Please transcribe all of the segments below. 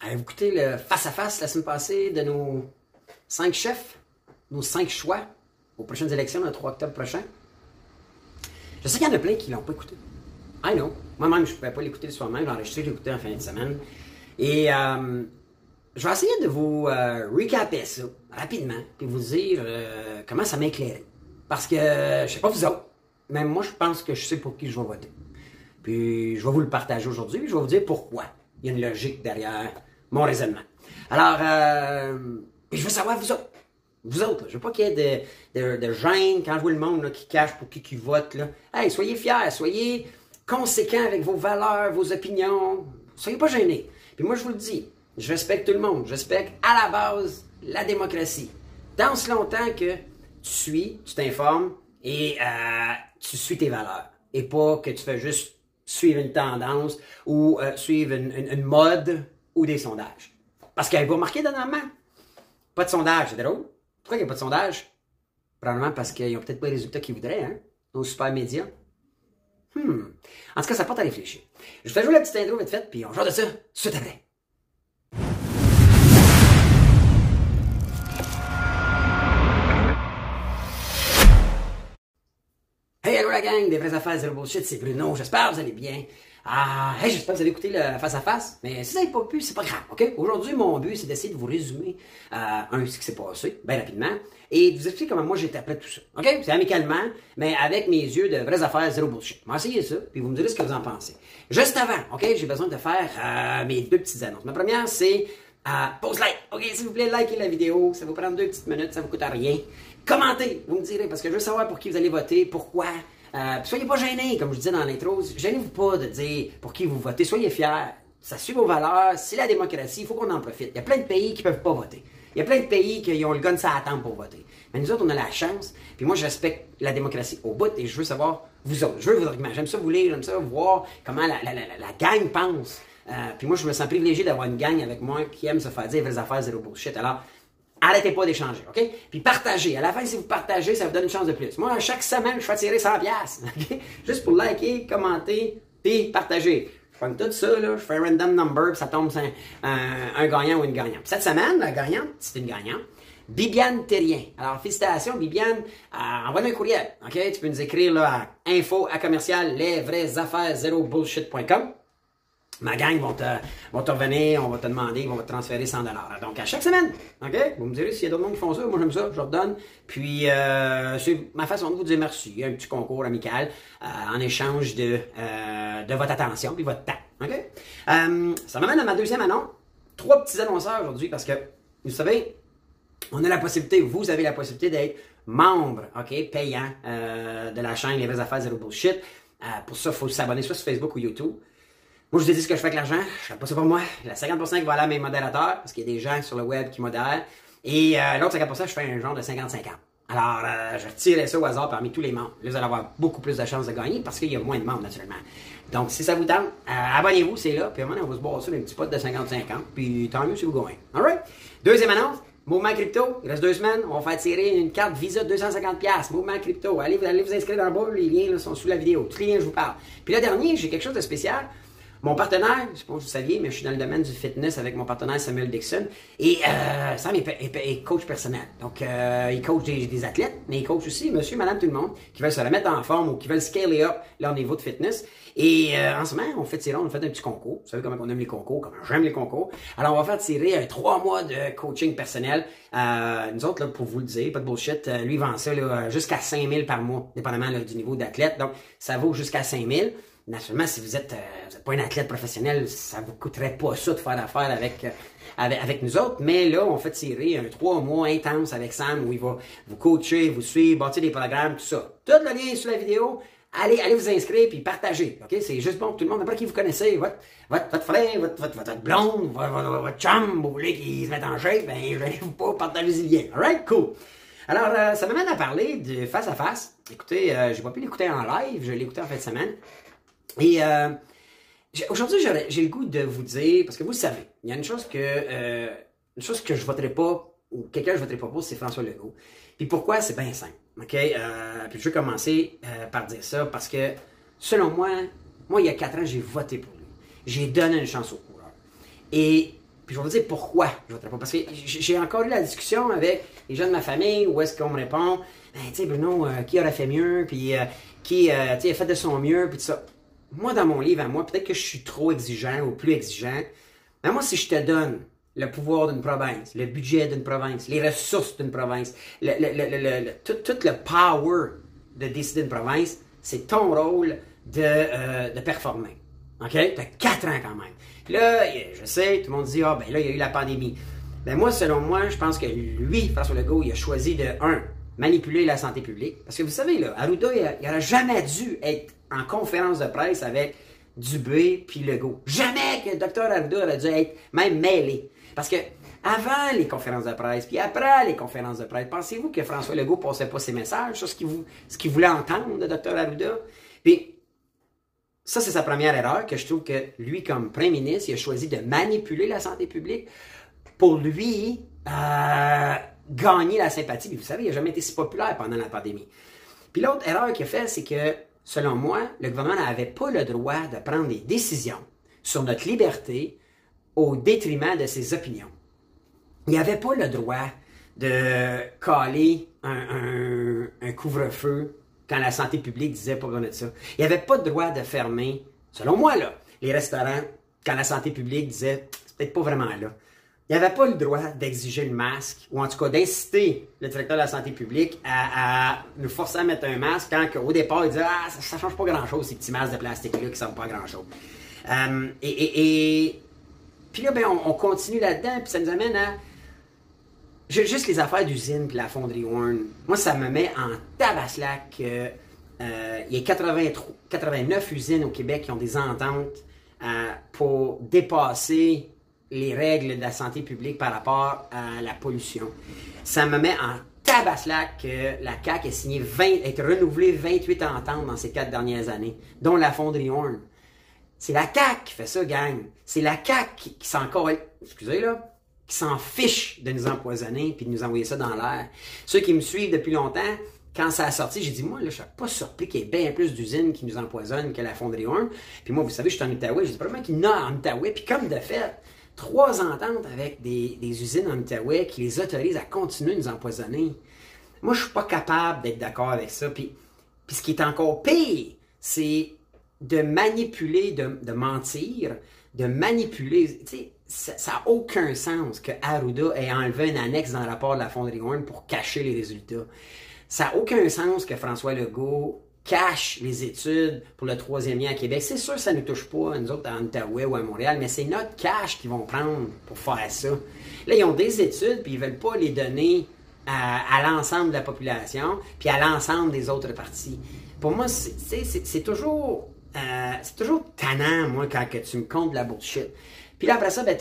Avez-vous écouté le face-à-face la semaine passée de nos cinq chefs, nos cinq choix aux prochaines élections le 3 octobre prochain? Je sais qu'il y en a plein qui ne l'ont pas écouté. I know. Moi-même, je ne pouvais pas l'écouter le soir même. J'ai enregistré l'écouter en fin de semaine. Et euh, je vais essayer de vous euh, ça rapidement, puis vous dire euh, comment ça m'a éclairé. Parce que, je sais pas vous autres, mais moi, je pense que je sais pour qui je vais voter. Puis, je vais vous le partager aujourd'hui, je vais vous dire pourquoi. Il y a une logique derrière mon raisonnement. Alors, euh, je veux savoir vous autres. Vous autres, je veux pas qu'il y ait de, de, quand je vois le monde qui cache pour qui qui vote. Là. Hey, soyez fiers, soyez conséquents avec vos valeurs, vos opinions. Soyez pas gênés. Puis moi, je vous le dis, je respecte tout le monde. Je respecte à la base la démocratie. Dans ce longtemps que tu suis, tu t'informes et euh, tu suis tes valeurs. Et pas que tu fais juste suivre une tendance ou euh, suivre une mode ou des sondages. Parce qu'elle va marquer dernièrement. Pas de sondage, c'est drôle. Pourquoi il n'y a pas de sondage? Probablement parce qu'ils n'ont peut-être pas les résultats qu'ils voudraient, hein? Nos super médias. Hmm. En tout cas, ça porte à réfléchir. Je fais jouer la petite intro vite faite, puis on joue de ça tout après. Hey, hello la gang des vraies affaires zéro bullshit, c'est Bruno. J'espère que vous allez bien. Ah, hey, j'espère que vous avez écouté le face à face. Mais si vous n'avez pas pu, c'est pas grave, ok? Aujourd'hui, mon but, c'est d'essayer de vous résumer euh, un ce qui s'est passé, bien rapidement, et de vous expliquer comment moi j'étais après tout ça. Ok? C'est amicalement, mais avec mes yeux de vraies affaires zéro bullshit. On va essayer ça, puis vous me direz ce que vous en pensez. Juste avant, ok? J'ai besoin de faire euh, mes deux petites annonces. Ma première, c'est euh, pause like. OK, s'il vous plaît, likez la vidéo. Ça vous prendre deux petites minutes, ça vous coûte rien. Commentez, vous me direz, parce que je veux savoir pour qui vous allez voter, pourquoi. Euh, soyez pas gênés, comme je disais dans l'intro. Gênez-vous pas de dire pour qui vous votez. Soyez fiers. Ça suit vos valeurs. C'est la démocratie. Il faut qu'on en profite. Il y a plein de pays qui peuvent pas voter. Il y a plein de pays qui ont le gun ça attend pour voter. Mais nous autres, on a la chance. Puis moi, je respecte la démocratie au bout et je veux savoir vous autres. Je veux vos arguments. J'aime ça vous lire, j'aime ça voir comment la, gang pense. Euh, puis moi, je me sens privilégié d'avoir une gang avec moi qui aime se faire dire vraies affaires, zéro bullshit. Alors, arrêtez pas d'échanger, OK? Puis partagez. À la fin, si vous partagez, ça vous donne une chance de plus. Moi, chaque semaine, je fais tirer 100 pièces, OK? Juste pour liker, commenter, puis partager. Je prends tout ça, là, je fais un random number, puis ça tombe un, gagnant ou une gagnante. Puis cette semaine, la gagnante, c'est une gagnante. Bibiane Terrien. Alors, félicitations, Bibiane. Euh, Envoie-nous un courriel, OK? Tu peux nous écrire là, à info à commercial les vraies affaires zéro bullshit.com. Ma gang vont te, te revenir, on va te demander, on va te transférer 100 Donc, à chaque semaine, OK? Vous me direz s'il y a d'autres monde qui font ça. Moi, j'aime ça, je leur donne. Puis, euh, c'est ma façon de vous dire merci. Un petit concours amical euh, en échange de, euh, de votre attention puis votre temps. OK? Ça m'amène à ma deuxième annonce. Trois petits annonceurs aujourd'hui parce que, vous savez, on a la possibilité, vous avez la possibilité d'être membre, OK, payant de la chaîne Les Vraies Affaires Zero Bullshit. Pour ça, il faut s'abonner soit sur Facebook ou YouTube. Moi, je vous ai dit ce que je fais avec l'argent. Je fais pas ça pour moi. La 50% qui va aller à mes modérateurs, parce qu'il y a des gens sur le web qui modèrent. Et euh, l'autre 50%, je fais un genre de 50-50. Alors, euh, je retirerai ça au hasard parmi tous les membres. Là, vous allez avoir beaucoup plus de chances de gagner parce qu'il y a moins de membres, naturellement. Donc, si ça vous tente, euh, abonnez-vous, c'est là. Puis à un moment, on va se boire ça dans un petit pot de 50-50. Puis tant mieux si vous gagnez. Alright? Deuxième annonce. Mouvement Crypto, il reste deux semaines, on va faire tirer une carte Visa de 250$. Mouvement Crypto, allez, allez vous inscrire dans le bas, les liens là, sont sous la vidéo. Tous les liens, je vous parle. Puis le dernier, j'ai quelque chose de spécial. Mon partenaire, je sais pas si vous saviez, mais je suis dans le domaine du fitness avec mon partenaire Samuel Dixon. Et euh, Sam est, est- coach personnel. Donc, euh, il coach des, athlètes, mais il coach aussi monsieur, madame, tout le monde qui veulent se remettre en forme ou qui veulent scaler up leur niveau de fitness. Et euh, en ce moment, on fait tirer, on fait un petit concours. Vous savez comment on aime les concours, comment j'aime les concours. Alors, on va faire tirer un trois mois de coaching personnel. Euh, nous autres, là, pour vous le dire, pas de bullshit, euh, lui vend ça jusqu'à 5000 par mois, dépendamment là, du niveau d'athlète. Donc, ça vaut jusqu'à 5000. Naturellement, si vous êtes, euh, vous êtes pas un athlète professionnel, ça vous coûterait pas ça de faire affaire avec, euh, avec, avec nous autres. Mais là, on fait tirer un trois mois intense avec Sam où il va vous coacher, vous suivre, bâtir des programmes, tout ça. Tout le lien est la vidéo. Allez, allez vous inscrire puis partagez. OK? C'est juste bon pour tout le monde. N'importe qui vous connaissez, votre, votre, frère, votre, votre, blonde, votre, votre, chum, vous voulez qu'ils se mettent en shape, ben, gênez-vous pas, partagez le lien. Alright? Cool. Alors, euh, ça m'amène à parler de face à face. Écoutez, euh, j'ai pas pu l'écouter en live, je l'ai écouté en fin de semaine. Et euh, aujourd'hui, j'ai le goût de vous dire, parce que vous savez, il y a une chose que euh, une chose que je voterai pas, ou quelqu'un que je voterai pas pour, c'est François Legault. Puis pourquoi? C'est bien simple. OK? Euh, puis je vais commencer par dire ça, parce que selon moi, moi, il y a quatre ans, j'ai voté pour lui. J'ai donné une chance au coureur. Et puis je vais vous dire pourquoi je voterai pas. Parce que j'ai encore eu la discussion avec les gens de ma famille où est-ce qu'on me répond, ben, tu sais, Bruno, qui aurait fait mieux, puis qui a fait de son mieux, puis tout ça. Moi, dans mon livre à moi, peut-être que je suis trop exigeant ou plus exigeant, mais moi, si je te donne le pouvoir d'une province, le budget d'une province, les ressources d'une province, le, le, tout, le power de décider une province, c'est ton rôle de, de performer. OK? T'as quatre ans quand même. là, je sais, tout le monde dit, ah, ben là, il y a eu la pandémie. Ben moi, selon moi, je pense que lui, François Legault, il a choisi de, un, manipuler la santé publique. Parce que vous savez, là, Arruda, il n'aurait jamais dû être en conférence de presse avec Dubé puis Legault. Jamais que le docteur Arruda aurait dû être même mêlé. Parce que avant les conférences de presse, puis après les conférences de presse, pensez-vous que François Legault passait pas ses messages sur ce qu'il, voulait entendre de docteur Arruda? Puis ça, c'est sa première erreur, que je trouve que lui, comme premier ministre, il a choisi de manipuler la santé publique pour lui euh, gagner la sympathie. Puis vous savez, il n'a jamais été si populaire pendant la pandémie. Puis l'autre erreur qu'il a fait, c'est que, selon moi, le gouvernement n'avait pas le droit de prendre des décisions sur notre liberté au détriment de ses opinions. Il n'avait pas le droit de caler un, couvre-feu quand la santé publique disait pas de ça. Il n'y avait pas de droit de fermer, selon moi, là, les restaurants quand la santé publique disait c'est peut-être pas vraiment là. Il n'y avait pas le droit d'exiger le masque, ou en tout cas d'inciter le directeur de la santé publique à, nous forcer à mettre un masque quand au départ il disait Ah, ça ne change pas grand-chose, ces petits masques de plastique-là qui ne servent pas grand-chose. Euh, et, puis là, ben, on, on continue là-dedans, puis ça nous amène à Juste les affaires d'usine puis la fonderie Warren, moi, ça me met en tabaslac que euh, y a 83, 89 usines au Québec qui ont des ententes euh, pour dépasser les règles de la santé publique par rapport à la pollution. Ça me met en tabaslac que la CAQ a signé 20, a renouvelée 28 ententes dans ces quatre dernières années, dont la fonderie Horn. C'est la CAQ qui fait ça, gang. C'est la CAQ qui, qui s'en Excusez, là qui s'en fichent de nous empoisonner puis de nous envoyer ça dans l'air. Ceux qui me suivent depuis longtemps, quand ça a sorti, j'ai dit, moi, là, je suis pas surpris qu'il y ait bien plus d'usines qui nous empoisonnent que la fonderie 1. Puis moi, vous savez, je suis en Outaouais, j'ai dit, probablement qu'il y en a en Outaouais. Puis comme de fait, trois ententes avec des, usines en Outaouais qui les autorisent à continuer de nous empoisonner. Moi, je suis pas capable d'être d'accord avec ça. Puis, puis ce qui est encore pire, c'est de manipuler, de, mentir, de manipuler. Tu sais, ça n'a aucun sens que Arruda ait enlevé un annexe dans le rapport de la Fonderie Horn pour cacher les résultats. Ça n'a aucun sens que François Legault cache les études pour le troisième lien à Québec. C'est sûr ça ne nous touche pas, nous autres, à Ottawa ou à Montréal, mais c'est notre cash qu'ils vont prendre pour faire ça. Là, ils ont des études, puis ils ne veulent pas les donner à, l'ensemble de la population, puis à l'ensemble des autres partis. Pour moi, c'est toujours... Euh, toujours tannant, moi, quand que tu me comptes de la bullshit. Puis là, après ça, ben,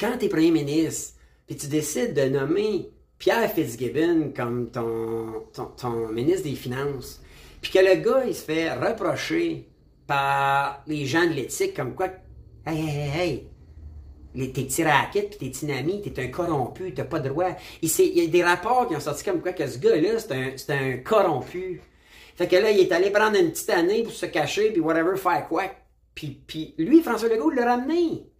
quand tu es premier ministre, puis tu décides de nommer Pierre Fitzgibbon comme ton, ton, ministre des Finances, puis que le gars, il se fait reprocher par les gens de l'éthique comme quoi, hey, hey, hey, hey, tes petits raquettes puis tes petits amis, t'es un corrompu, t'as pas de droit. Il, y a des rapports qui ont sorti comme quoi que ce gars-là, c'est un, un corrompu. Fait que là, il est allé prendre une petite année pour se cacher, puis whatever, faire quoi. Puis, lui, François Legault, l'a ramené.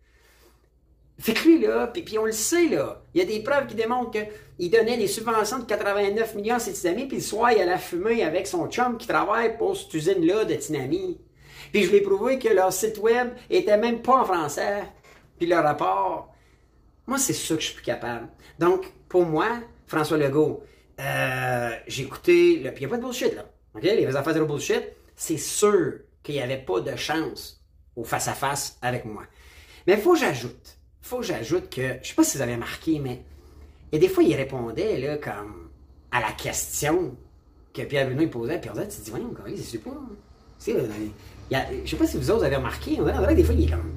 Fait que lui, là, puis, on le sait, là, il y a des preuves qui démontrent qu'il donnait des subventions de 89 millions à ses amis, puis le soir, il allait fumer avec son chum qui travaille pour cette usine-là de Tinami. Puis je l'ai prouvé que leur site web était même pas en français, puis le rapport. Moi, c'est ça que je suis plus capable. Donc, pour moi, François Legault, euh, j'ai écouté, le... puis il n'y a pas de bullshit, là. OK? Les affaires de bullshit, c'est sûr qu'il n'y avait pas de chance au face-à-face avec moi. Mais il faut que j'ajoute, faut que j'ajoute que, je sais pas si vous avez remarqué, mais il y a des fois, il répondait, là, comme à la question que Pierre Bruno posait, puis on disait, tu te dis, voyons, c'est pas. C'est, je sais pas si vous autres avez remarqué, on dirait, des fois, il est comme.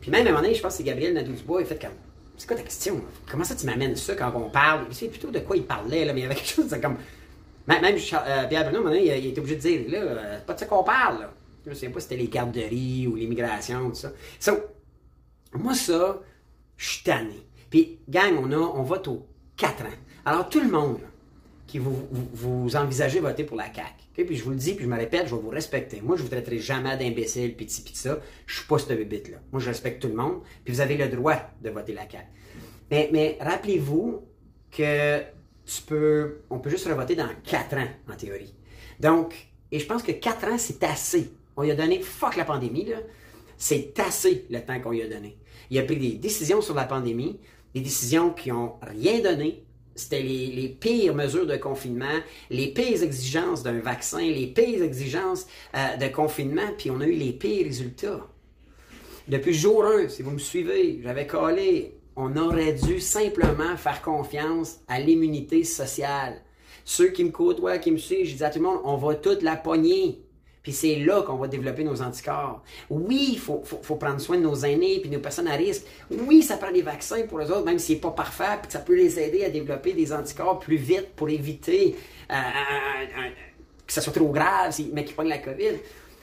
Puis même à un moment donné, je pense que c'est Gabriel Nadeau-Dubois, il fait comme. C'est quoi ta question? Comment ça tu m'amènes ça quand on parle? Je sais plutôt de quoi il parlait, là, mais il y avait quelque chose, c'est comme. Même, euh, Pierre Bruno, un moment donné, il, était obligé de dire, là, euh, pas de ça qu'on parle, là. Je ne sais pas si c'était les garderies ou l'immigration, tout ça. So, moi, ça, je suis tanné. Puis, gang, on, a, on vote aux 4 ans. Alors, tout le monde, qui vous, vous, envisagez voter pour la CAQ. Puis je vous le dis, puis je me répète, je vais vous respecter. Moi, je vous traiterai jamais d'imbécile, pis pis ça. Je suis pas ce bébite là Moi, je respecte tout le monde, puis vous avez le droit de voter la CAQ. Mais, mais rappelez-vous que tu peux, on peut juste revoter dans quatre ans, en théorie. Donc, et je pense que quatre ans, c'est assez. On lui a donné, fuck la pandémie, là. C'est assez le temps qu'on lui a donné. Il a pris des décisions sur la pandémie, des décisions qui ont rien donné, c'était les, pires mesures de confinement, les pires exigences d'un vaccin, les pires exigences euh, de confinement, puis on a eu les pires résultats. Depuis jour 1, si vous me suivez, j'avais collé, on aurait dû simplement faire confiance à l'immunité sociale. Ceux qui me côtoient, qui me suivent, je dis à tout le monde, on va toute la pogner. Puis c'est là qu'on va développer nos anticorps. Oui, il faut, prendre soin de nos aînés puis nos personnes à risque. Oui, ça prend des vaccins pour les autres, même s'il n'est pas parfait, puis ça peut les aider à développer des anticorps plus vite pour éviter euh, que ça soit trop grave, mais qu'ils prennent la COVID.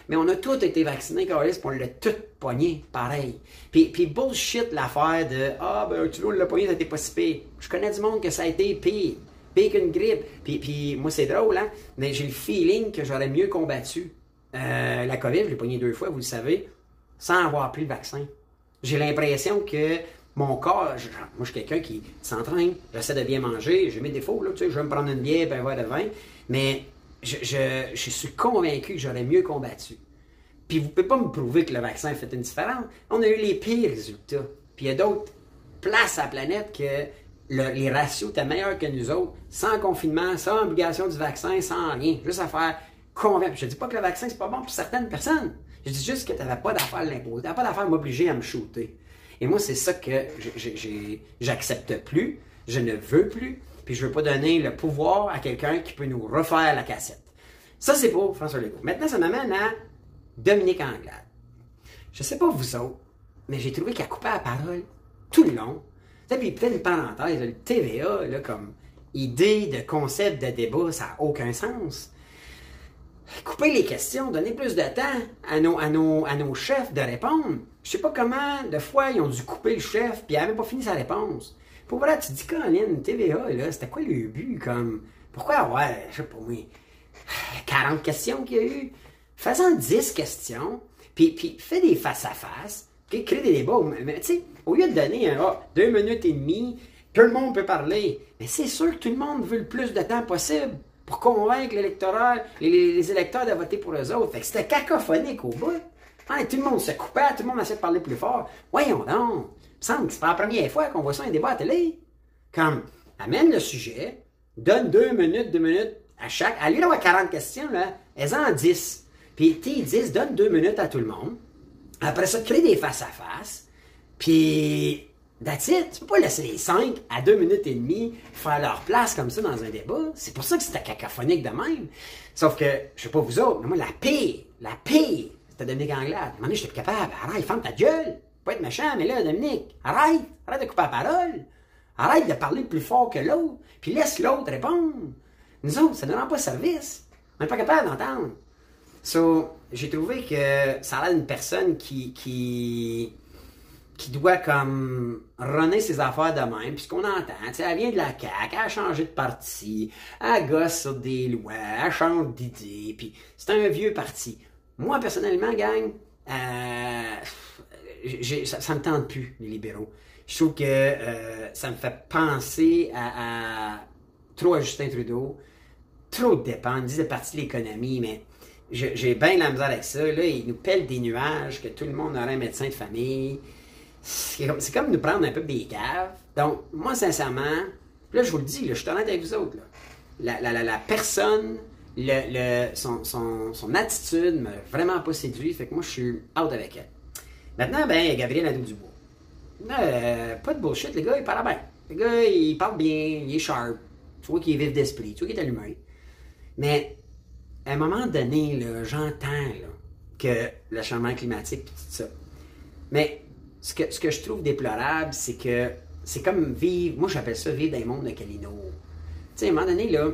Mais on a tous été vaccinés, Carlis, on l'a tout pogné, pareil. Puis, puis bullshit l'affaire de Ah, ben, tu l'as pogné, n'était pas si pire. Je connais du monde que ça a été pire. Pire qu'une grippe. Puis, puis moi, c'est drôle, hein, mais j'ai le feeling que j'aurais mieux combattu euh, la COVID, je l'ai pogné deux fois, vous le savez, sans avoir pris le vaccin. J'ai l'impression que mon corps, moi je suis quelqu'un qui s'entraîne, j'essaie de bien manger, j'ai mes défauts, là, tu sais, je vais me prendre une bière, un verre de vin, mais je, je, suis convaincu que j'aurais mieux combattu. Puis vous ne pouvez pas me prouver que le vaccin fait une différence. On a eu les pires résultats. Puis il y a d'autres places à la planète que les ratios étaient meilleurs que nous autres, sans confinement, sans obligation du vaccin, sans rien. Juste à faire Je ne dis pas que le vaccin, c'est pas bon pour certaines personnes. Je dis juste que tu n'avais pas d'affaire à l'imposer. Tu n'avais pas d'affaire à m'obliger à me shooter. Et moi, c'est ça que j'accepte plus. Je ne veux plus. Puis je ne veux pas donner le pouvoir à quelqu'un qui peut nous refaire la cassette. Ça, c'est pour François Legault. Maintenant, ça m'amène à Dominique Anglade. Je ne sais pas vous autres, mais j'ai trouvé qu'elle coupait la parole tout le long. Et puis peut-être une parenthèse, le TVA, là, comme idée de concept de débat, ça n'a aucun sens couper les questions, donner plus de temps à nos, à nos, à nos chefs de répondre. Je sais pas comment, de fois, ils ont dû couper le chef, puis il n'avait pas fini sa réponse. Pour vrai, tu dis, Colin, TVA, là, c'était quoi le but, comme, pourquoi ouais, je sais pas moi, 40 questions qu'il y a eu? Faisant 10 questions, puis, puis fais des face-à-face, puis crée des débats. Mais, tu sais, au lieu de donner un, ah, deux minutes et demie, tout le monde peut parler, mais c'est sûr que tout le monde veut le plus de temps possible pour convaincre l'électorat, les, électeurs de voter pour eux autres. Fait que c'était cacophonique au bout. tout le monde se coupait, tout le monde essayait de parler plus fort. Voyons donc. Il me semble que c'est pas la première fois qu'on voit ça un débat à télé. Comme, amène le sujet, donne deux minutes, deux minutes à chaque. À lui d'avoir 40 questions, là, elles en 10. Puis, tes 10, donne deux minutes à tout le monde. Après ça, crée des face-à-face. Puis, That's it. Tu peux pas laisser les 5 à 2 minutes et demie faire leur place comme ça dans un débat. C'est pour ça que c'était cacophonique de même. Sauf que, je sais pas vous autres, mais moi, la paix, la paix, c'était Dominique Anglade. À un moment j'étais plus capable. Arrête, ferme ta gueule. Pas être méchant, mais là, Dominique, arrête. Arrête de couper la parole. Arrête de parler plus fort que l'autre. Puis laisse l'autre répondre. Nous autres, ça ne rend pas service. On n'est pas capable d'entendre. So, j'ai trouvé que ça a l'air d'une personne qui, qui, qui doit comme runner ses affaires de même, puis ce qu'on entend, elle vient de la CAQ, elle a changé de parti, elle gosse sur des lois, elle change d'idées, puis c'est un vieux parti. Moi, personnellement, gang, euh, ça, ne me tente plus, les libéraux. Je trouve que euh, ça me fait penser à, trop à Justin Trudeau, trop de dépenses, ils disent de partie de l'économie, mais j'ai bien la misère avec ça. Là, ils nous pèlent des nuages, que tout le monde aurait un médecin de famille c'est comme, nous prendre un peu des caves. Donc, moi, sincèrement, là, je vous le dis, je suis honnête avec vous autres. La, la, personne, le, son, son, son, attitude m'a vraiment pas séduit. Fait que moi, je suis out avec elle. Maintenant, ben, a Gabriel Nadeau-Dubois. Euh, pas de bullshit, le gars, il parle bien. Le gars, il parle bien, il est sharp. Tu vois qu'il est vif d'esprit, tu vois qu'il est allumé. Mais, à un moment donné, j'entends que le changement climatique, tout ça. Mais ce que, ce que je trouve déplorable, c'est que c'est comme vivre, moi j'appelle ça vivre dans le monde de Calino. Tu sais, à un moment donné, là,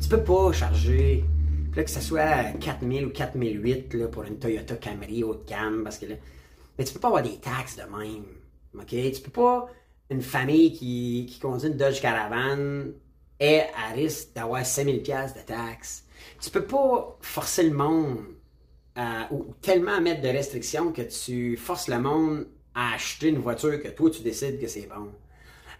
tu peux pas charger, que ce soit 4000 ou 4008 là, pour une Toyota Camry haut de gamme, parce que là, mais tu peux pas avoir des taxes de même. OK? Tu peux pas, une famille qui, qui conduit une Dodge Caravan, est à risque d'avoir 5000 pièces de taxes. Tu peux pas forcer le monde ou tellement mettre de restrictions que tu forces le monde à acheter une voiture que toi tu décides que c'est bon.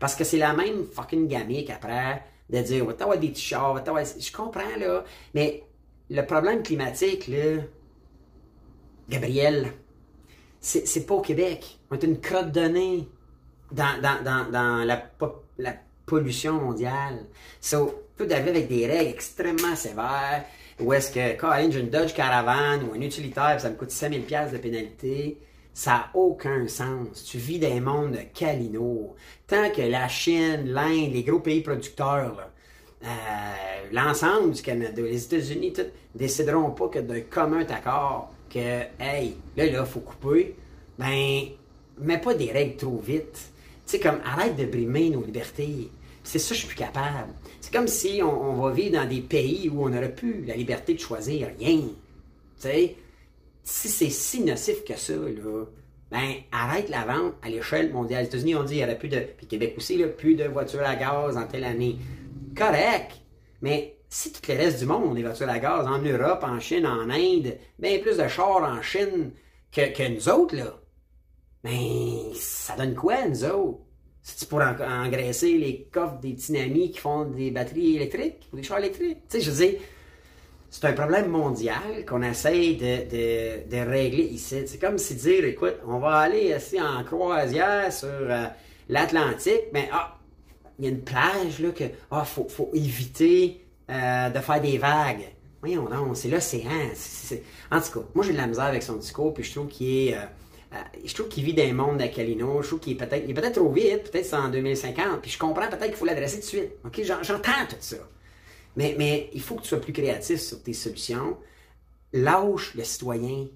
Parce que c'est la même fucking gamique après de dire, va t'avoir des t-shirts, Je comprends, là. Mais le problème climatique, là, Gabriel, c'est pas au Québec. On est une crotte de nez dans, dans, la, la, pollution mondiale. Ça peut arriver avec des règles extrêmement sévères. Où est-ce que, quand j'ai une Dodge Caravan ou un utilitaire, ça me coûte 5000$ de pénalité, ça n'a aucun sens. Tu vis des mondes de Calino. Tant que la Chine, l'Inde, les gros pays producteurs, euh, l'ensemble du Canada, les États-Unis, tout, décideront pas que d'un commun accord que, hey, là, là, faut couper, ben, mets pas des règles trop vite. Tu sais, comme, arrête de brimer nos libertés. C'est ça, je suis plus capable. C'est comme si on, va vivre dans des pays où on n'aurait plus la liberté de choisir rien. Tu sais, si c'est si nocif que ça, ben, arrête la vente à l'échelle mondiale. Les États-Unis ont dit qu'il n'y aurait plus de, puis Québec aussi, là, plus de voitures à gaz en telle année. Correct. Mais si tout le reste du monde ont des voitures à gaz, en Europe, en Chine, en Inde, bien plus de chars en Chine que, que nous autres, là, ben, ça donne quoi, nous autres? C'est-tu pour engraisser les coffres des petits qui font des batteries électriques ou des chars électriques? Tu sais, je veux dire, c'est un problème mondial qu'on essaye de, de, régler ici. C'est comme si dire, écoute, on va aller ici en croisière sur euh, l'Atlantique, mais ah, il y a une plage là que ah, faut, faut éviter euh, de faire des vagues. Voyons non, c'est l'océan. En tout cas, moi j'ai de la misère avec son discours, puis je trouve qu'il est. Euh, je trouve qu'il vit dans un monde d'Acalino. Je trouve qu'il est peut-être peut trop vite, peut-être c'est en 2050. Puis je comprends peut-être qu'il faut l'adresser tout de suite. J'entends tout ça. Mais, il faut que tu sois plus créatif sur tes solutions. Lâche le citoyen.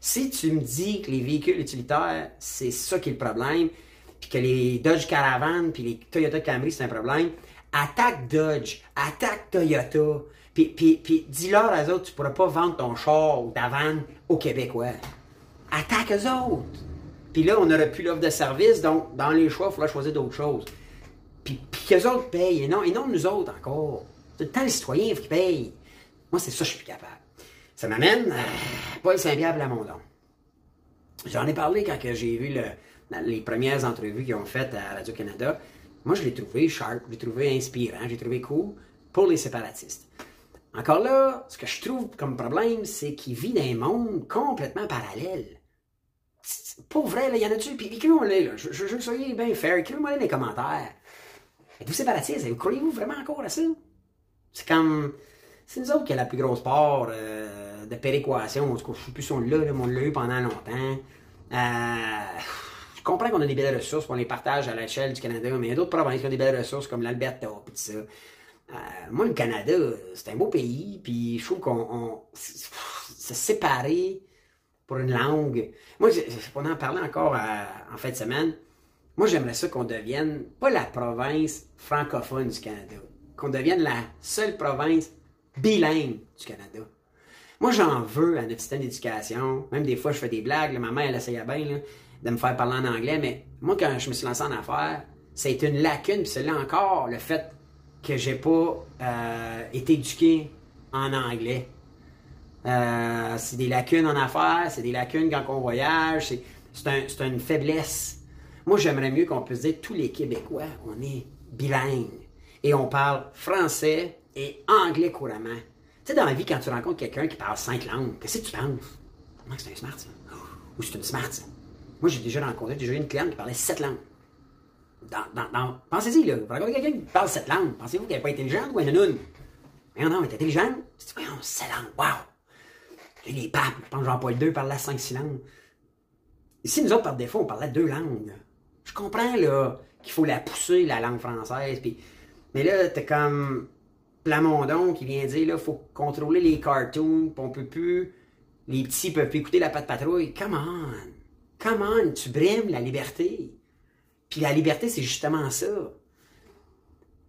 Si tu me dis que les véhicules utilitaires, c'est ça qui est le problème, puis que les Dodge Caravan, puis les Toyota Camry, c'est un problème, attaque Dodge, attaque Toyota, puis, dis-leur aux autres, tu pourras pas vendre ton char ou ta van au Québécois. Attaque eux autres. Puis là, on n'aurait plus l'offre de service, donc dans les choix, il faudra choisir d'autres choses. Puis, puis qu'eux autres payent, et non, et non nous autres encore. C'est le temps les citoyens qui payent. Moi, c'est ça que je suis capable. Ça m'amène à Paul Saint-Pierre Plamondon. J'en ai parlé quand j'ai vu le, les premières entrevues qu'ils ont faites à Radio-Canada. Moi, je l'ai trouvé sharp, je l'ai trouvé inspirant, j'ai trouvé cool pour les séparatistes. Encore là, ce que je trouve comme problème, c'est qu'il vit dans un monde complètement parallèle. Pas vrai, il y en a-tu? Puis écrivez-moi-les, je, je, que soyez bien fair, écrivez-moi dans les commentaires. Êtes-vous séparatistes? Croyez-vous vraiment encore à ça? C'est comme. C'est nous autres qui a la plus grosse part euh, de péréquation. Je ne sais plus si on l'a, on l'a eu pendant longtemps. Euh, je comprends qu'on a des belles ressources, qu'on les partage à l'échelle du Canada, mais il y a d'autres provinces qui ont des belles ressources, comme l'Alberta, et tout ça. Euh, moi, le Canada, c'est un beau pays, puis je trouve qu'on se séparer pour une langue. Moi, on en parlait encore en fin de semaine. Moi, j'aimerais ça qu'on devienne pas la province francophone du Canada, qu'on devienne la seule province bilingue du Canada. Moi, j'en veux à notre système d'éducation. Même des fois, je fais des blagues. ma mère, elle essayait bien. Là de me faire parler en anglais, mais moi, quand je me suis lancé en affaires, c'est une lacune, puis c'est là encore le fait que j'ai pas euh, été éduqué en anglais. Euh, c'est des lacunes en affaires, c'est des lacunes quand on voyage, c'est une faiblesse. Moi, j'aimerais mieux qu'on puisse dire tous les Québécois, on est bilingues et on parle français et anglais couramment. Tu sais, dans la vie, quand tu rencontres quelqu'un qui parle cinq langues, qu'est-ce que tu penses? Comment c'est un smart, ça? Ou c'est une smart, ça? Moi, j'ai déjà rencontré, déjà une cliente qui parlait sept langues. Dans, Pensez-y, là. Vous rencontrez quelqu'un qui parle sept langues. Pensez-vous qu'elle n'est pas intelligente ou elle est Mais non, elle est intelligente. C'est voyons, sept langues. Les papes, je pense que Jean-Paul II parlait cinq, langues. Ici, nous autres, par défaut, on parlait deux langues. Je comprends, là, qu'il faut la pousser, la langue française. Puis... Mais là, t'es comme Plamondon qui vient dire, là, faut contrôler les cartoons, puis on peut plus. Les petits peuvent plus écouter la patte patrouille. Come on! Come tu brimes la liberté. Puis la liberté, c'est justement ça.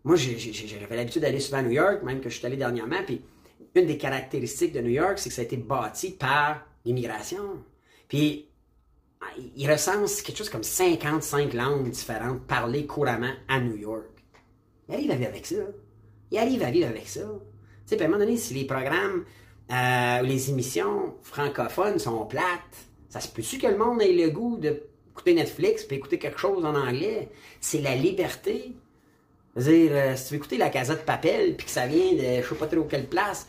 Moi, j'avais l'habitude d'aller souvent à New York, même que je suis allé dernièrement, puis une des caractéristiques de New York, c'est que ça a été bâti par l'immigration. Puis, il recense quelque chose comme 55 langues différentes parlées couramment à New York. Il arrive avec ça. il arrive à vivre avec ça. Tu sais, à un moment donné, si les programmes euh, ou les émissions francophones sont plates, ça se peut-tu que le monde ait le goût d'écouter Netflix puis écouter quelque chose en anglais? C'est la liberté. Dire, euh, si tu veux écouter la Casa de Papel puis que ça vient de je sais pas trop quelle place,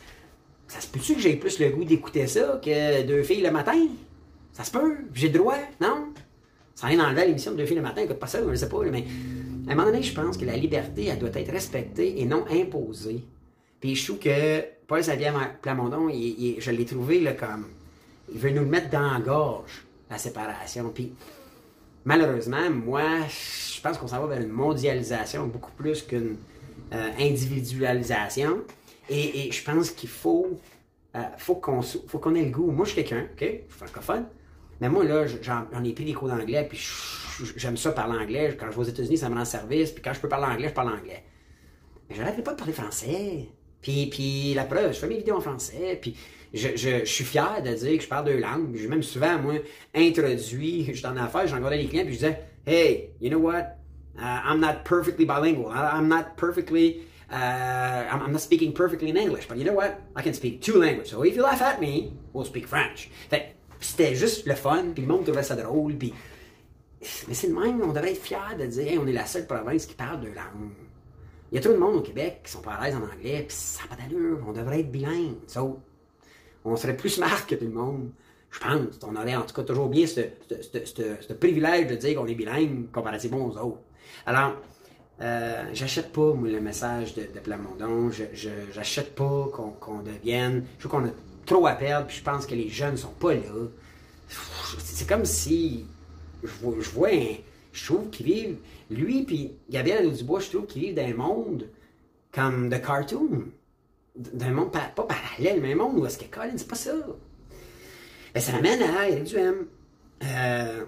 ça se peut-tu que j'ai plus le goût d'écouter ça que deux filles le matin? Ça se peut, j'ai le droit, non? Ça rien enlever à l'émission de deux filles le matin, écoute pas ça, je sais pas, mais à un moment donné, je pense que la liberté, elle doit être respectée et non imposée. Puis je trouve que Paul Xavier Plamondon, je l'ai trouvé là, comme. Il veut nous mettre dans la gorge, la séparation. Puis malheureusement, moi, je pense qu'on s'en va vers une mondialisation beaucoup plus qu'une euh, individualisation. Et, je pense qu'il faut, euh, faut qu'on ait le goût. Moi, je suis quelqu'un, OK? Je suis francophone. Mais moi, là, j'en ai pris des cours d'anglais, puis j'aime ça parler anglais. Quand je vais aux États-Unis, ça me rend service. Puis quand je peux parler anglais, je parle anglais. Mais je n'arrête pas de parler français. Puis, puis la preuve, je fais mes vidéos en français. Puis je, suis fier de dire que je parle deux langues. J'ai même souvent, moi, introduit, j'étais en affaires, j'en regardais les clients, puis je disais, Hey, you know what? Uh, I'm not perfectly bilingual. I'm not perfectly, uh, I'm, not speaking perfectly in English. But you know what? I can speak two languages. So if you laugh at me, we'll speak French. Fait c'était juste le fun, puis le monde trouvait ça drôle, puis mais c'est le même, on devrait être fiers de dire on est la seule province qui parle deux langues. Il y a trop de monde au Québec qui sont pas à l'aise en anglais, puis ça n'a pas d'allure, on devrait être bilingue. On serait plus smart que tout le monde. Je pense. On aurait en tout cas toujours bien ce, privilège de dire qu'on est bilingue comparativement aux autres. Alors, euh, j'achète pas, moi, le message de, Plamondon. Je, j'achète pas qu'on, devienne. Je trouve qu'on a trop à perdre, puis je pense que les jeunes sont pas là. C'est comme si je vois, je vois je trouve qu'ils vivent, lui puis Gabriel Dubois, je trouve qu'ils vivent dans un monde comme de cartoon. D'un monde pas, parallèle, mais un monde où est-ce que Colin, c'est pas ça. Ben, ça m'amène à Eric Duhem. Euh,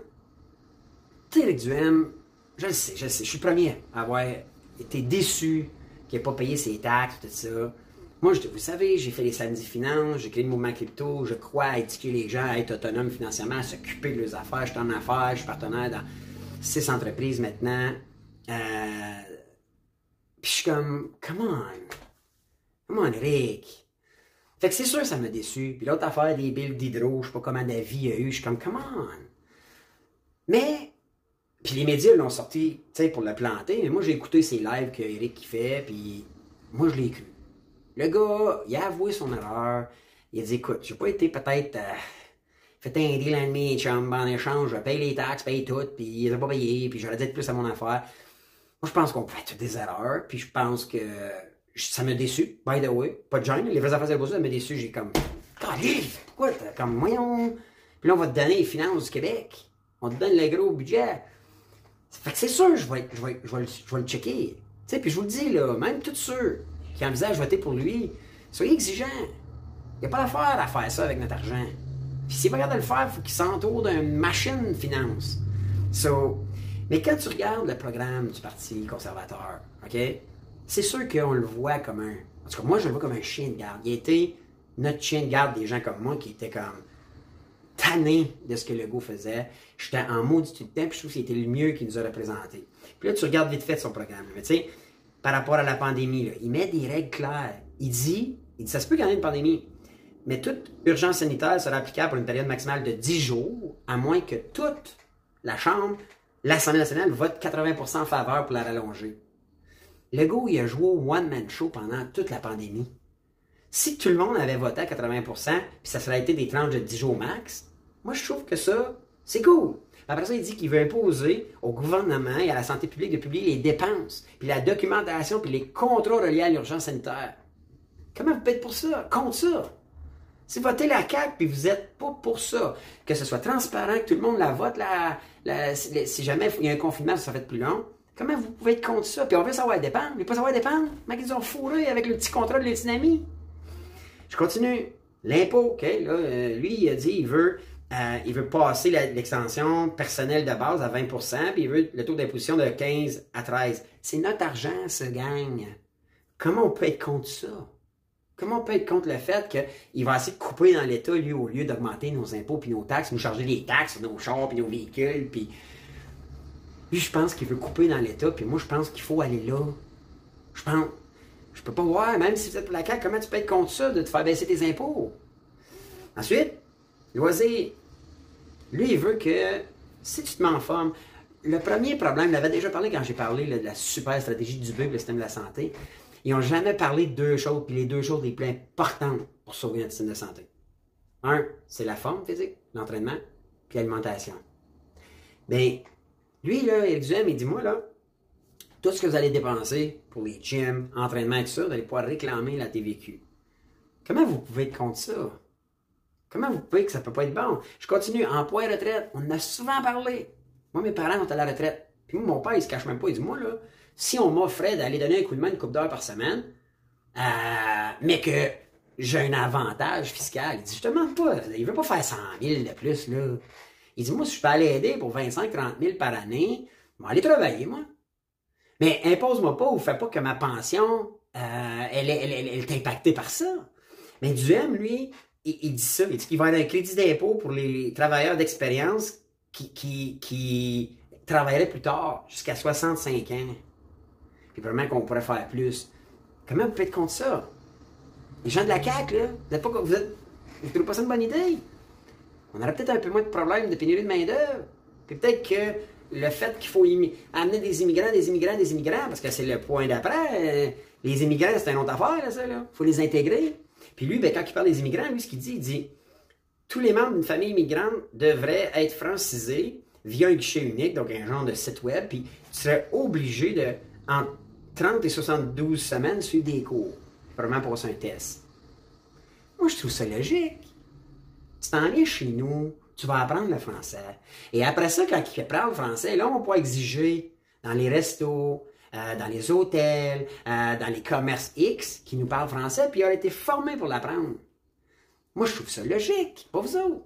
tu sais, Eric Duhem, je le sais, je le sais, je suis le premier à avoir été déçu qu'il n'ait pas payé ses taxes, tout ça. Moi, je, vous savez, j'ai fait les samedis finances, j'ai créé le mouvement crypto, je crois à éduquer les gens à être autonomes financièrement, à s'occuper de leurs affaires. Je suis en affaires, je suis partenaire dans six entreprises maintenant. Euh, puis je suis comme, come on, come on, Rick. Fait que c'est sûr ça m'a déçu. Puis l'autre affaire des billes d'hydro, je sais pas comment d'avis il a eu, je suis comme, come on. Mais, puis les médias l'ont sorti, tu sais, pour le planter, mais moi j'ai écouté ces lives que Eric fait, puis moi je l'ai cru. Le gars, il a avoué son erreur. Il a dit, écoute, j'ai pas été peut-être... Euh, fait un deal avec mes chums, en échange, je paye les taxes, paye tout, puis il les a pas payé, puis j'aurais dit plus à mon affaire. Moi, je pense qu'on fait des erreurs, puis je pense que ça m'a déçu, by the way. Pas de gêne, les vraies affaires de ça m'a déçu. J'ai comme, pourquoi comme, moyen. Puis là, on va te donner les finances du Québec. On te donne le gros budget. Fait que c'est sûr, je vais, je vais, je vais, le checker. Tu sais, puis je vous le dis, là, même tous ceux qui envisagent voter pour lui, soyez exigeants. Il n'y a pas d'affaire à faire ça avec notre argent. Puis s'il va regarder le faire, il faut qu'il s'entoure d'une machine finance. So, mais quand tu regardes le programme du Parti conservateur, OK, c'est sûr qu'on le voit comme un. En tout cas, moi, je le vois comme un chien de garde. Il était notre chien de garde des gens comme moi qui étaient comme tannés de ce que Legault faisait. J'étais en maudit tout le temps, puis je trouve que c'était le mieux qu'il nous a représenté. Puis là, tu regardes vite fait son programme. Mais tu sais, par rapport à la pandémie, il met des règles claires. Il dit, il dit ça se peut qu'il y ait une pandémie, mais toute urgence sanitaire sera applicable pour une période maximale de 10 jours, à moins que toute la Chambre, l'Assemblée nationale vote 80% en faveur pour la rallonger. Legault, il a joué au one-man show pendant toute la pandémie. Si tout le monde avait voté à 80%, puis ça serait été des tranches de 10 jours max, moi je trouve que ça, c'est cool. Après ça, il dit qu'il veut imposer au gouvernement et à la santé publique de publier les dépenses, puis la documentation, puis les contrats reliés à l'urgence sanitaire. Comment vous pouvez être pour ça? Contre ça? Si vous votez la CAQ, puis vous n'êtes pas pour ça, que ce soit transparent, que tout le monde la vote, si jamais il y a un confinement, ça va être plus long, comment vous pouvez être contre ça? Puis on veut savoir dépendre. Mais pas savoir dépendre, mais ils ont fourré avec le petit contrat de l'économie. Je continue. L'impôt, OK, euh, lui, il a dit, il veut, euh, il veut passer l'extension personnelle de base à 20% puis il veut le taux d'imposition de 15 à 13 C'est notre argent, ce gagne. Comment on peut être contre ça? Comment on peut être contre le fait qu'il va essayer de couper dans l'État, lui, au lieu d'augmenter nos impôts puis nos taxes, nous charger les taxes, nos chars puis nos véhicules, puis... Lui, je pense qu'il veut couper dans l'État, puis moi, je pense qu'il faut aller là. Je pense... Je peux pas voir, même si vous êtes pour la CAQ, comment tu peux être contre ça, de te faire baisser tes impôts? Ensuite, Loisir, lui, il veut que si tu te mets en forme, le premier problème, il avait déjà parlé quand j'ai parlé de la super stratégie du BUG, le système de la santé. Ils n'ont jamais parlé de deux choses, puis les deux choses les plus importantes pour sauver notre système de santé. Un, c'est la forme physique, l'entraînement, puis l'alimentation. Bien, lui, là, il dit, moi, là, tout ce que vous allez dépenser pour les gyms, entraînement et tout ça, vous allez pouvoir réclamer la TVQ. Comment vous pouvez être contre ça? Comment vous pouvez que ça peut pas être bon? Je continue. Emploi et retraite. On en a souvent parlé. Moi, mes parents sont à la retraite. Puis moi, mon père, il se cache même pas. Il dit, moi, là, si on m'offrait d'aller donner un coup de main une coupe d'heure par semaine, euh, mais que j'ai un avantage fiscal, il dit, je te demande pas. Il veut pas faire 100 000 de plus, là. Il dit, moi, si je peux aller aider pour 25-30 000 par année, je vais aller travailler, moi. Mais impose-moi pas ou fais pas que ma pension, euh, elle, est impactée par ça. Mais Duhem, lui, il, dit ça. Il dit qu'il va avoir un crédit d'impôt pour les travailleurs d'expérience qui, qui, qui travailleraient plus tard, jusqu'à 65 ans. Puis probablement qu'on pourrait faire plus. Comment vous être contre ça? Les gens de la CAQ, là, vous êtes pas, vous êtes, vous trouvez pas ça une bonne idée? On aurait peut-être un peu moins de problèmes de pénurie de main-d'œuvre. Puis peut-être que le fait qu'il faut amener des immigrants, des immigrants, des immigrants, parce que c'est le point d'après, euh, les immigrants, c'est une autre affaire, là, ça, là. faut les intégrer. Puis lui, ben, quand il parle des immigrants, lui, ce qu'il dit, il dit tous les membres d'une famille immigrante devraient être francisés via un guichet unique, donc un genre de site web, puis tu serais obligé de, en 30 et 72 semaines, suivre des cours, vraiment passer un test. Moi, je trouve ça logique. Tu t'en viens chez nous, tu vas apprendre le français. Et après ça, quand il apprend le français, là, on peut exiger dans les restos, euh, dans les hôtels, euh, dans les commerces X qui nous parlent français, puis il a été formé pour l'apprendre. Moi, je trouve ça logique, pas vous autres.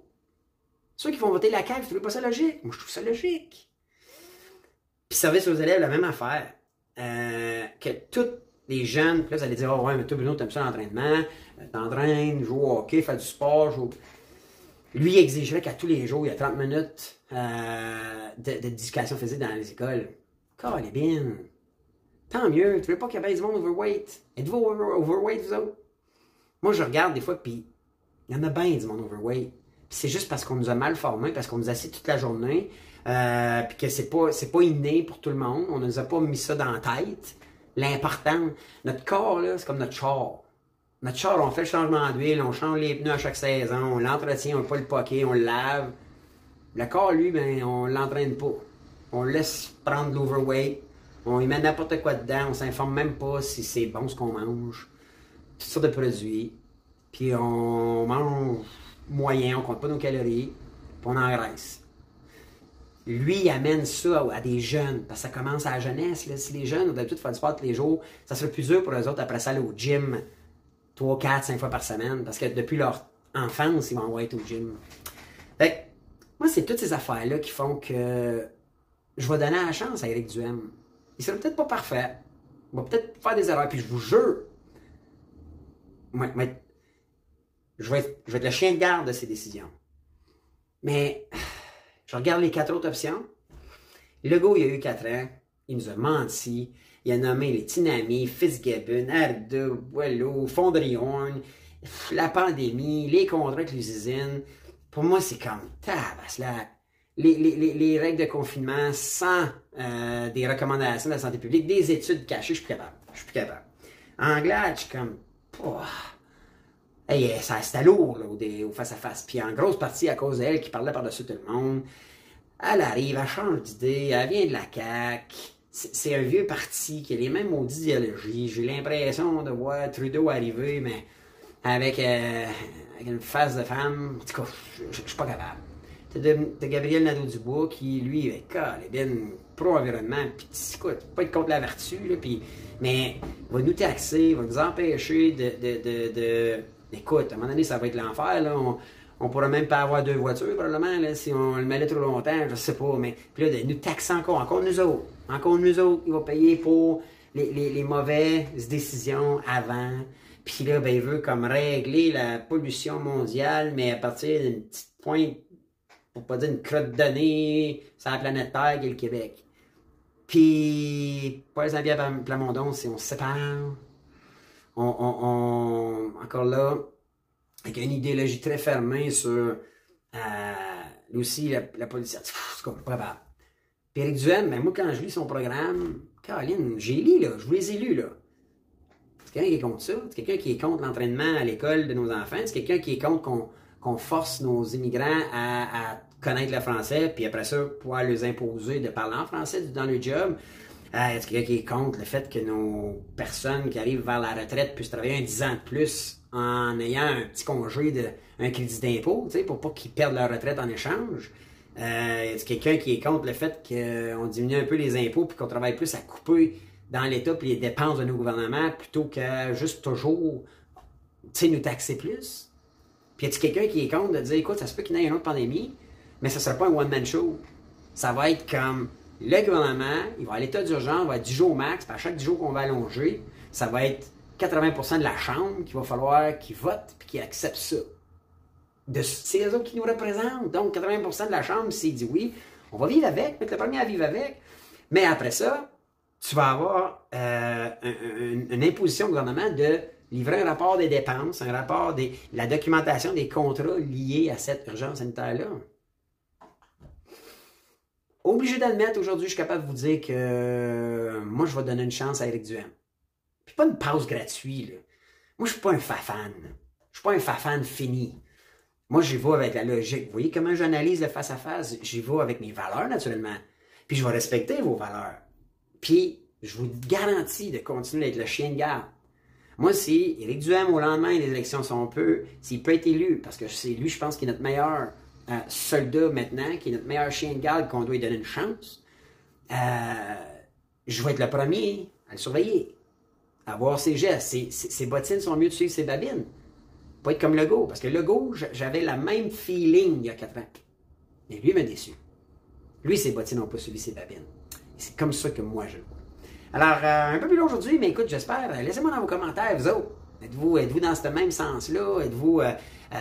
Ceux qui vont voter la CAQ, vous trouvez pas ça logique? Moi, je trouve ça logique. Puis service aux élèves, la même affaire. Euh, que tous les jeunes, puis là, vous allez dire, oh ouais, mais toi, Bruno, t'aimes ça l'entraînement, t'entraînes, joue au hockey, fais du sport, joue... Lui, exigerait qu'à tous les jours, il y a 30 minutes d'éducation physique dans les écoles. bien. Tant mieux. Tu veux pas qu'il y ait du monde overweight? Êtes-vous overweight, vous autres? Moi, je regarde des fois, puis il y en a bien du monde overweight. C'est juste parce qu'on nous a mal formés, parce qu'on nous a assis toute la journée, euh, puis que c'est pas, pas inné pour tout le monde. On nous a pas mis ça dans la tête. L'important, notre corps, là, c'est comme notre char. Notre char, on fait le changement d'huile, on change les pneus à chaque saison, on l'entretient, on pas le poquer, on le lave. Le corps, lui, ben, on l'entraîne pas. On laisse prendre l'overweight, on y met n'importe quoi dedans, on s'informe même pas si c'est bon ce qu'on mange. Toutes sortes de produits. Puis on mange moyen, on compte pas nos calories, puis on engraisse. Lui, il amène ça à, des jeunes, parce que ça commence à la jeunesse. Si les jeunes ont d'habitude faire du sport tous les jours, ça serait plus dur pour eux autres après ça aller au gym 3, 4, 5 fois par semaine, parce que depuis leur enfance, ils vont être au gym. Fait moi, c'est toutes ces affaires-là qui font que je vais donner la chance à Eric Duhem. Il sera peut-être pas parfait. Il va peut-être faire des erreurs. Puis je vous jure, je, vais être, le chien de garde de ses décisions. Mais je regarde les quatre autres options. Le gars, il a eu quatre ans. Il nous a menti. Il a nommé les Tinami, Fitzgibbon, Arda, Boileau, Fondrion, la pandémie, les contrats avec les usines. Pour moi, c'est comme tabaslac les, règles de confinement sans euh, des recommandations de la santé publique, des études cachées, je suis plus capable. Je suis plus capable. Anglais, je suis comme. Hey, ça c'était lourd là, au, face-à-face. Puis en grosse partie à cause d'elle qui parlait par-dessus tout le monde. Elle arrive, elle change d'idée, elle vient de la CAQ. C'est un vieux parti qui a les mêmes maudites idéologies. J'ai l'impression de voir Trudeau arriver, mais avec, euh, une face de femme. En tout cas, je suis pas capable de, Gabriel Nadeau-Dubois qui, lui, est bien pro-environnement, puis écoute, pas être contre la vertu, là, puis, mais va nous taxer, va nous empêcher de, de, de, Écoute, à un moment donné, ça va être l'enfer, là. On, on pourrait même pas avoir deux voitures, probablement, là, si on le mettait trop longtemps, je sais pas, mais puis là, de nous taxer encore, encore nous autres, encore nous autres, il va payer pour les, les, mauvaises décisions avant. Puis là, ben, il veut comme régler la pollution mondiale, mais à partir d'une petite pointe pour pas dire une crotte donnée sur la planète Terre qui est le Québec. Puis, Paul Jean-Pierre Plamondon, si on se sépare, on, on, encore là, avec une idéologie très fermée sur euh, aussi la, la politique. C'est comme pas Puis Duhem, ben moi, quand je lis son programme, Caroline, j'ai lu, là, je vous les ai lus, là. C'est quelqu'un qui est contre ça. C'est quelqu'un qui est contre l'entraînement à l'école de nos enfants. C'est quelqu'un qui est contre qu'on force nos immigrants à, connaître le français, puis après ça, pouvoir les imposer de parler en français dans le job. Euh, c'est quelqu'un qui est contre le fait que nos personnes qui arrivent vers la retraite puissent travailler un 10 ans de plus en ayant un petit congé de un crédit d'impôt, pour pas qu'ils perdent leur retraite en échange? Euh, c'est quelqu'un qui est contre le fait qu'on diminue un peu les impôts puis qu'on travaille plus à couper dans l'État puis les dépenses de nos gouvernements plutôt que juste toujours nous taxer plus? Puis y a quelqu'un qui est contre de dire écoute, ça se peut qu'il y ait une autre pandémie, mais ça ne sera pas un one-man show. Ça va être comme le gouvernement, il va à l'état d'urgence, il va être 10 jours max, puis à chaque 10 jours qu'on va allonger, ça va être 80% de la Chambre qu'il va falloir qu'ils votent puis qu'ils acceptent ça. C'est eux autres qui nous représentent. Donc, 80% de la Chambre s'est dit oui, on va vivre avec, mettre le premier à vivre avec. Mais après ça, tu vas avoir euh, une, imposition au gouvernement de livrer un rapport des dépenses, un rapport de la documentation des contrats liés à cette urgence sanitaire-là. Obligé d'admettre, aujourd'hui, je suis capable de vous dire que euh, moi, je vais donner une chance à Eric Duhem. Puis pas une pause gratuite. Moi, je suis pas un fafan. Je suis pas un fafan fini. Moi, j'y vais avec la logique. Vous voyez comment j'analyse le face-à-face? J'y vais avec mes valeurs, naturellement. Puis je vais respecter vos valeurs. Puis, je vous garantis de continuer d'être le chien de garde. Moi, si Éric Duhem, au lendemain des élections sont peu, s'il peut être élu, parce que c'est lui, je pense, qui est notre meilleur euh, soldat maintenant, qui est notre meilleur chien de garde, qu'on doit lui donner une chance, euh, je vais être le premier à le surveiller, à voir ses gestes. Ses, ses bottines sont mieux de suivre ses babines. Être comme Legault, parce que Legault, j'avais la même feeling il y a 4 ans. Mais lui m'a déçu. Lui, ses bottines n'ont pas suivi ses babines. C'est comme ça que moi je le. Alors, euh, un peu plus long aujourd'hui, mais écoute, j'espère. Euh, laissez-moi dans vos commentaires, vous autres. Êtes-vous êtes dans ce même sens-là? Êtes-vous, euh,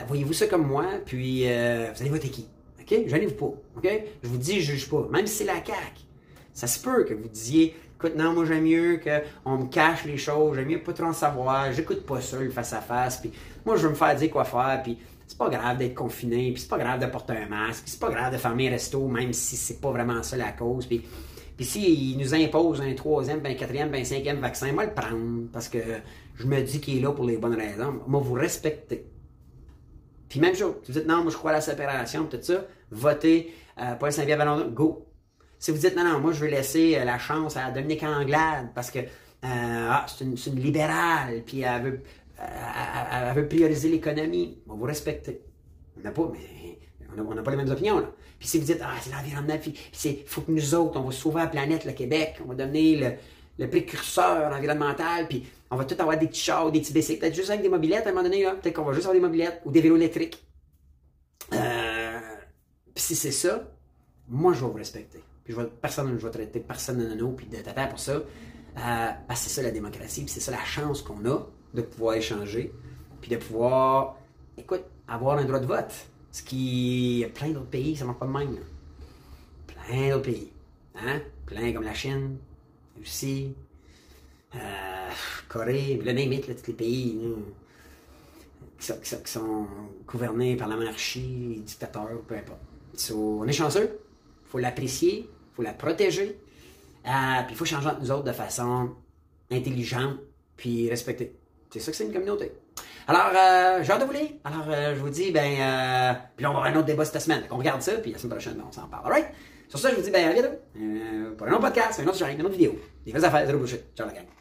voyez-vous ça comme moi? Puis, vous allez voter qui? OK? Je vous pas. OK? Je vous dis, je juge pas. Même si c'est la CAQ. Ça se peut que vous disiez, écoute, non, moi j'aime mieux qu'on me cache les choses, j'aime mieux pas trop en savoir, j'écoute pas ça le face-à-face, puis moi je veux me faire dire quoi faire, puis c'est pas grave d'être confiné, puis c'est pas grave de porter un masque, puis c'est pas grave de fermer un resto, même si c'est pas vraiment ça la cause, puis puis s'il nous impose un troisième, ben un quatrième, ben un cinquième vaccin, moi le prendre parce que je me dis qu'il est là pour les bonnes raisons. Moi, vous respectez. Puis même chose, vous dites non, moi je crois à la séparation, tout ça, votez euh, Paul Saint-Pierre go. Si vous dites non, non, moi je veux laisser euh, la chance à Dominique Anglade parce que euh, ah, c'est une, libérale, puis elle veut, elle, veut prioriser l'économie, bon, vous respectez. On n'a pas, mais on n'a pas les mêmes opinions. Là. Puis si vous dites, ah, c'est l'environnement, puis il faut que nous autres, on va sauver la planète, le Québec, on va donner le, précurseur environnemental, puis on va tout avoir des petits chars, des petits bicycles, peut-être juste avec des mobilettes à un moment donné, peut-être qu'on va juste avoir des mobilettes ou des vélos électriques. Euh, puis si c'est ça, moi, je vais vous respecter. Puis je vais, personne ne va traiter personne de nono, puis de tata pour ça. Euh, que c'est ça la démocratie, puis c'est ça la chance qu'on a de pouvoir échanger, puis de pouvoir, écoute, avoir un droit de vote. Ce qui. A plein d'autres pays, ça ne marche pas de même. Plein d'autres pays. Hein? Plein comme la Chine, Russie, euh, Corée, le même là, tous les pays qui, sont, gouvernés par la monarchie, les dictateurs, peu importe. on est chanceux, il faut l'apprécier, faut la protéger, euh, puis il faut changer entre nous autres de façon intelligente, puis respectée. C'est ça que c'est une communauté. Alors, euh, j'ai hâte de vous lire. Alors, euh, je vous dis, ben, euh, puis là, on va avoir un autre débat cette semaine. On regarde ça, puis la semaine prochaine, ben, on s'en parle. Alright? Sur ça, je vous dis, ben, à bientôt. Pour un autre podcast, un autre genre, une autre vidéo. Des vraies affaires, zéro bullshit. Ciao, la gang.